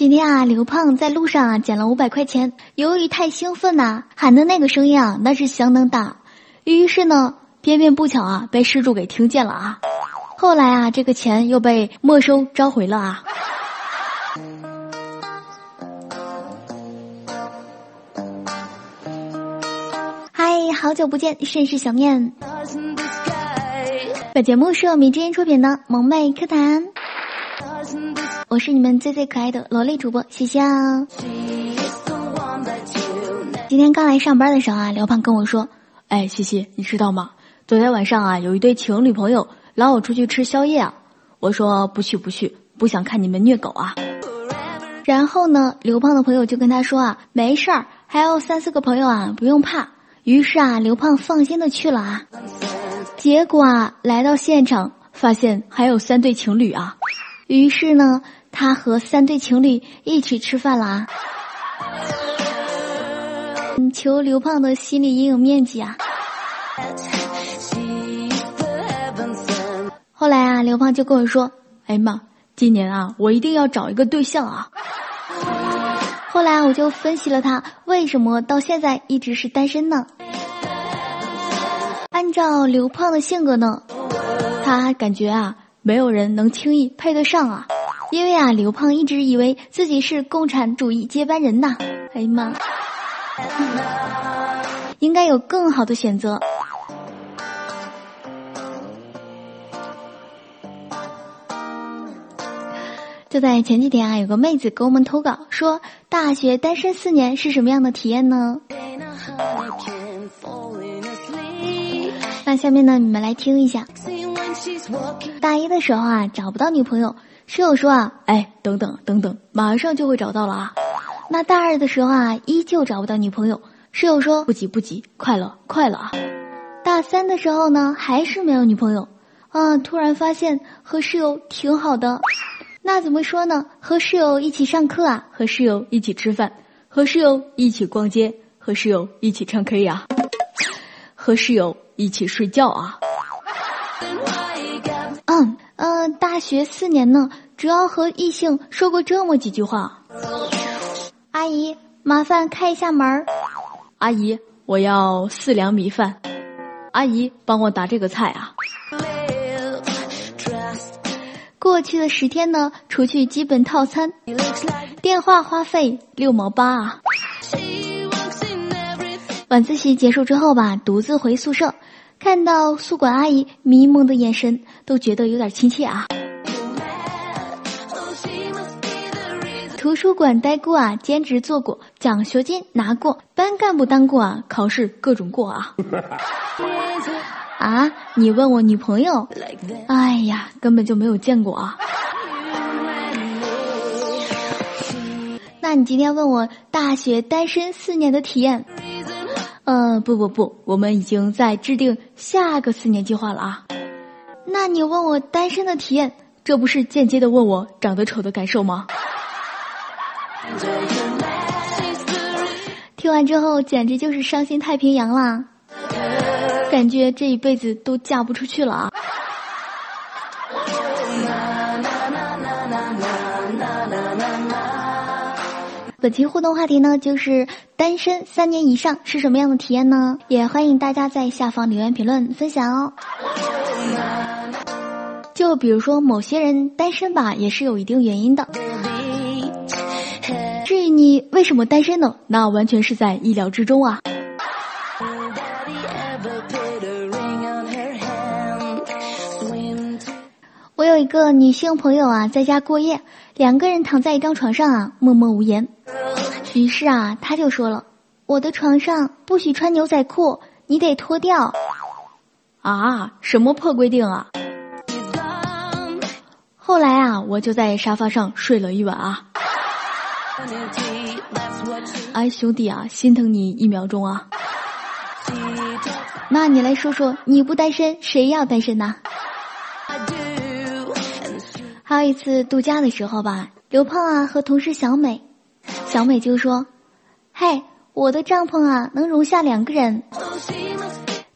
今天啊，刘胖在路上啊捡了五百块钱，由于太兴奋呐，喊的那个声音啊，那是相当大。于是呢，偏偏不巧啊，被失主给听见了啊。后来啊，这个钱又被没收召回了啊。嗨，好久不见，甚是想念。本节目是由米之音出品的萌妹课堂。我是你们最最可爱的萝莉主播西香。今天刚来上班的时候啊，刘胖跟我说：“哎，西西，你知道吗？昨天晚上啊，有一对情侣朋友拉我出去吃宵夜啊。”我说：“不去不去，不想看你们虐狗啊。”然后呢，刘胖的朋友就跟他说啊：“没事儿，还有三四个朋友啊，不用怕。”于是啊，刘胖放心的去了啊。结果啊，来到现场发现还有三对情侣啊。于是呢。他和三对情侣一起吃饭啦，求刘胖的心理阴影面积啊！后来啊，刘胖就跟我说：“哎呀妈，今年啊，我一定要找一个对象啊！”后来我就分析了他为什么到现在一直是单身呢？按照刘胖的性格呢，他感觉啊，没有人能轻易配得上啊。因为啊，刘胖一直以为自己是共产主义接班人呐，哎呀妈，应该有更好的选择。就在前几天啊，有个妹子给我们投稿说，大学单身四年是什么样的体验呢？那下面呢，你们来听一下。大一的时候啊，找不到女朋友。室友说啊，哎，等等等等，马上就会找到了啊。那大二的时候啊，依旧找不到女朋友。室友说不急不急，快了快了啊。大三的时候呢，还是没有女朋友啊。突然发现和室友挺好的，那怎么说呢？和室友一起上课啊，和室友一起吃饭，和室友一起逛街，和室友一起唱 K 呀，和室友一起睡觉啊。嗯。嗯，大学四年呢，只要和异性说过这么几句话。阿姨，麻烦开一下门。阿姨，我要四两米饭。阿姨，帮我打这个菜啊。过去的十天呢，除去基本套餐，电话花费六毛八啊。晚自习结束之后吧，独自回宿舍。看到宿管阿姨迷蒙的眼神，都觉得有点亲切啊。图书馆待过啊，兼职做过，奖学金拿过，班干部当过啊，考试各种过啊。啊，你问我女朋友？哎呀，根本就没有见过啊。那你今天问我大学单身四年的体验？呃，不不不，我们已经在制定下个四年计划了啊。那你问我单身的体验，这不是间接的问我长得丑的感受吗？听完之后，简直就是伤心太平洋啦，感觉这一辈子都嫁不出去了啊。本期互动话题呢，就是单身三年以上是什么样的体验呢？也欢迎大家在下方留言评论分享哦。就比如说某些人单身吧，也是有一定原因的。至于你为什么单身呢？那完全是在意料之中啊。一个女性朋友啊，在家过夜，两个人躺在一张床上啊，默默无言。于是啊，他就说了：“我的床上不许穿牛仔裤，你得脱掉。”啊，什么破规定啊！后来啊，我就在沙发上睡了一晚啊。哎，兄弟啊，心疼你一秒钟啊。那你来说说，你不单身，谁要单身呢？还有一次度假的时候吧，刘胖啊和同事小美。小美就说：“嘿，我的帐篷啊，能容下两个人。”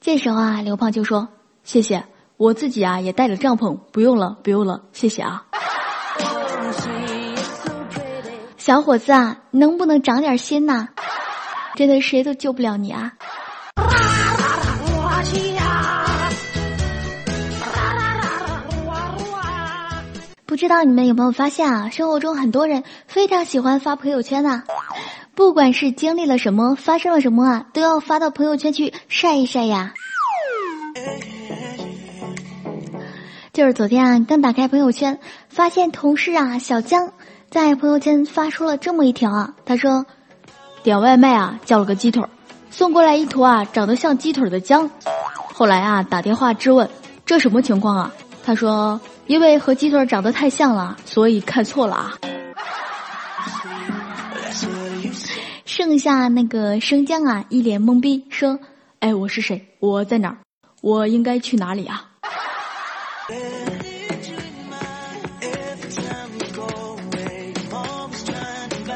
这时候啊，刘胖就说：“谢谢，我自己啊也带了帐篷，不用了，不用了，谢谢啊。”小伙子啊，能不能长点心呐？真的谁都救不了你啊！知道你们有没有发现啊？生活中很多人非常喜欢发朋友圈呐，不管是经历了什么，发生了什么啊，都要发到朋友圈去晒一晒呀。就是昨天啊，刚打开朋友圈，发现同事啊小江在朋友圈发出了这么一条啊，他说：“点外卖啊，叫了个鸡腿，送过来一坨啊长得像鸡腿的姜。后来啊打电话质问，这什么情况啊？他说，因为和鸡腿长得太像了，所以看错了啊。剩下那个生姜啊，一脸懵逼说：“哎，我是谁？我在哪儿？我应该去哪里啊？”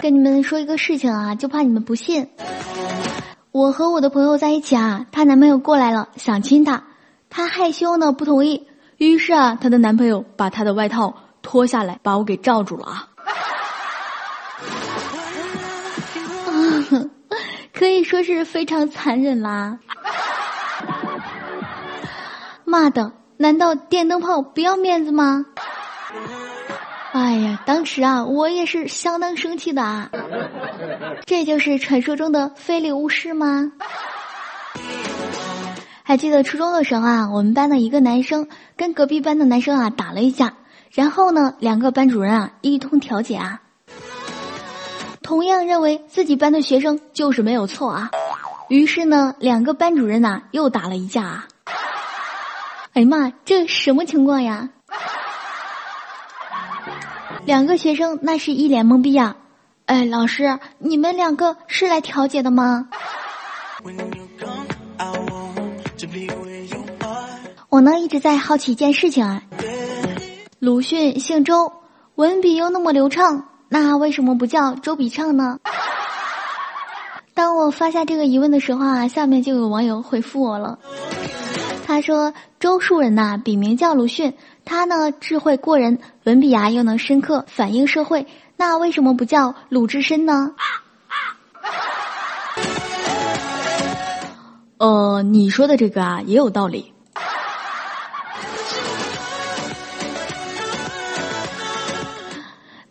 跟你们说一个事情啊，就怕你们不信。我和我的朋友在一起啊，她男朋友过来了，想亲她，她害羞呢，不同意。于是啊，她的男朋友把她的外套脱下来，把我给罩住了啊。可以说是非常残忍啦。妈的！难道电灯泡不要面子吗？哎呀，当时啊，我也是相当生气的啊。这就是传说中的非礼勿视吗？还记得初中的时候啊，我们班的一个男生跟隔壁班的男生啊打了一架，然后呢，两个班主任啊一通调解啊，同样认为自己班的学生就是没有错啊，于是呢，两个班主任呐又打了一架啊。哎呀妈，这什么情况呀？两个学生那是一脸懵逼呀！哎，老师，你们两个是来调解的吗？我呢一直在好奇一件事情啊，鲁迅姓周，文笔又那么流畅，那为什么不叫周笔畅呢？当我发下这个疑问的时候啊，下面就有网友回复我了。他说：“周树人呐，笔名叫鲁迅，他呢智慧过人，文笔啊又能深刻反映社会，那为什么不叫鲁智深呢？”呃，你说的这个啊也有道理。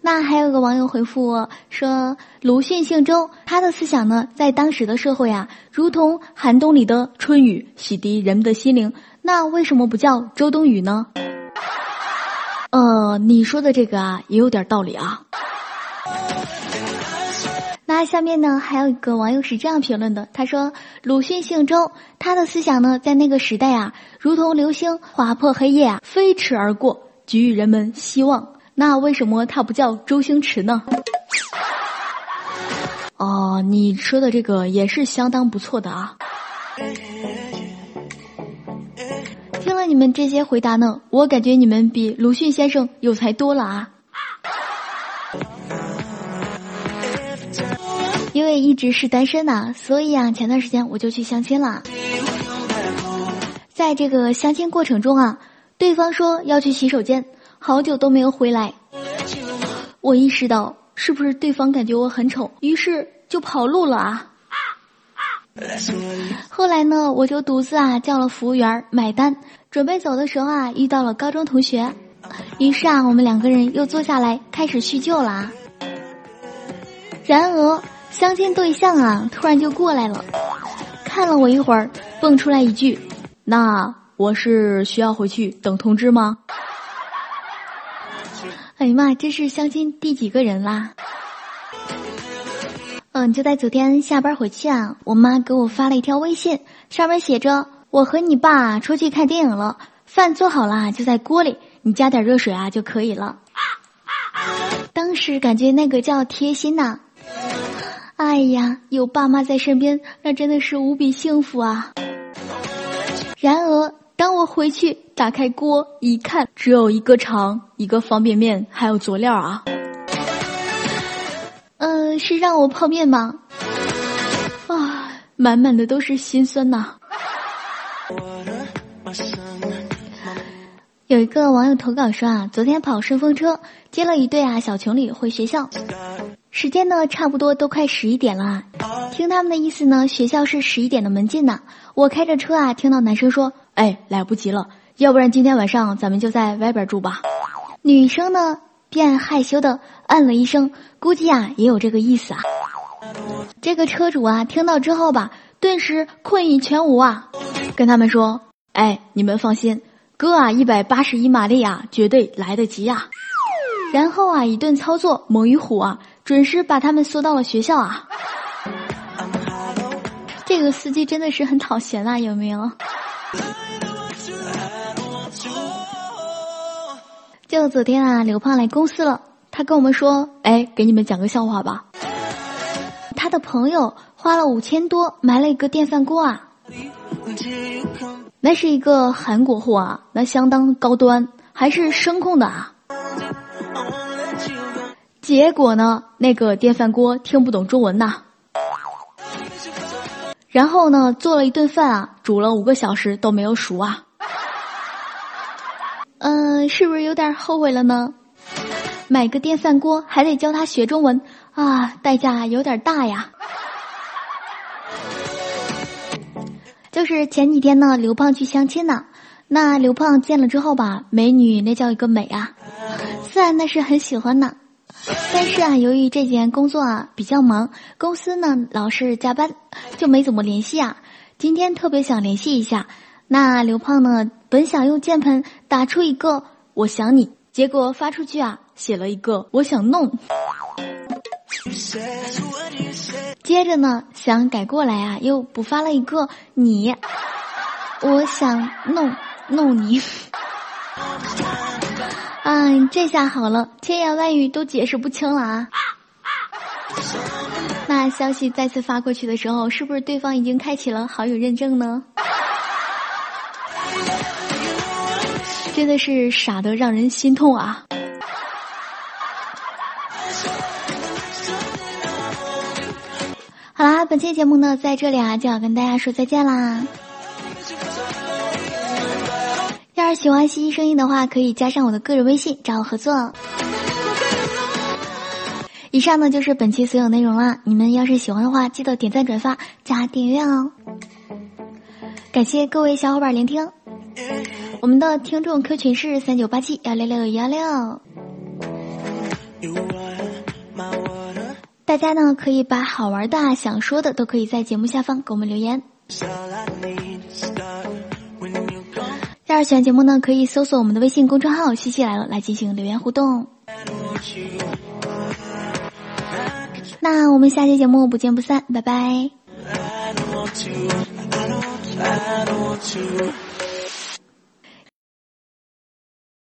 那还有个网友回复我说：“鲁迅姓周，他的思想呢，在当时的社会啊，如同寒冬里的春雨，洗涤人们的心灵。那为什么不叫周冬雨呢？”呃，你说的这个啊，也有点道理啊。那下面呢，还有一个网友是这样评论的，他说：“鲁迅姓周，他的思想呢，在那个时代啊，如同流星划破黑夜啊，飞驰而过，给予人们希望。”那为什么他不叫周星驰呢？哦，你说的这个也是相当不错的啊。听了你们这些回答呢，我感觉你们比鲁迅先生有才多了啊。因为一直是单身呐，所以啊，前段时间我就去相亲了。在这个相亲过程中啊，对方说要去洗手间。好久都没有回来，我意识到是不是对方感觉我很丑，于是就跑路了啊。后来呢，我就独自啊叫了服务员买单，准备走的时候啊遇到了高中同学，于是啊我们两个人又坐下来开始叙旧了啊。然而相亲对象啊突然就过来了，看了我一会儿，蹦出来一句：“那我是需要回去等通知吗？”哎呀妈，这是相亲第几个人啦？嗯，就在昨天下班回去啊，我妈给我发了一条微信，上面写着：“我和你爸出去看电影了，饭做好了就在锅里，你加点热水啊就可以了。”当时感觉那个叫贴心呐。哎呀，有爸妈在身边，那真的是无比幸福啊。然而。当我回去打开锅一看，只有一个肠、一个方便面，还有佐料啊。嗯，是让我泡面吗？啊，满满的都是心酸呐。有一个网友投稿说啊，昨天跑顺风车接了一对啊小情侣回学校，时间呢，差不多都快十一点了。听他们的意思呢，学校是十一点的门禁呢。我开着车啊，听到男生说：“哎，来不及了，要不然今天晚上咱们就在外边住吧。”女生呢，便害羞的嗯了一声，估计啊也有这个意思啊。这个车主啊，听到之后吧，顿时困意全无啊，跟他们说：“哎，你们放心，哥啊，一百八十一马力啊，绝对来得及呀。”然后啊，一顿操作猛于虎啊，准时把他们送到了学校啊。这个司机真的是很讨嫌啊，有没有？就昨天啊，刘胖来公司了，他跟我们说：“哎，给你们讲个笑话吧。”他的朋友花了五千多买了一个电饭锅啊，那是一个韩国货啊，那相当高端，还是声控的啊。结果呢，那个电饭锅听不懂中文呐，然后呢，做了一顿饭啊，煮了五个小时都没有熟啊，嗯，是不是有点后悔了呢？买个电饭锅还得教他学中文啊，代价有点大呀。就是前几天呢，刘胖去相亲呢，那刘胖见了之后吧，美女那叫一个美啊，虽然那是很喜欢呢。但是啊，由于这几天工作啊比较忙，公司呢老是加班，就没怎么联系啊。今天特别想联系一下。那刘胖呢，本想用键盘打出一个“我想你”，结果发出去啊，写了一个“我想弄”。接着呢，想改过来啊，又补发了一个“你”，我想弄弄你。啊，这下好了，千言万语都解释不清了啊！那消息再次发过去的时候，是不是对方已经开启了好友认证呢？真的是傻得让人心痛啊！好啦，本期节目呢，在这里啊，就要跟大家说再见啦。要是喜欢西西声音的话，可以加上我的个人微信找我合作。以上呢就是本期所有内容了，你们要是喜欢的话，记得点赞、转发、加订阅哦。感谢各位小伙伴聆听，我们的听众 Q 群是三九八七幺六六幺六。大家呢可以把好玩的、想说的都可以在节目下方给我们留言。要是喜欢节目呢，可以搜索我们的微信公众号“西西来了”来进行留言互动。那我们下期节目不见不散，拜拜。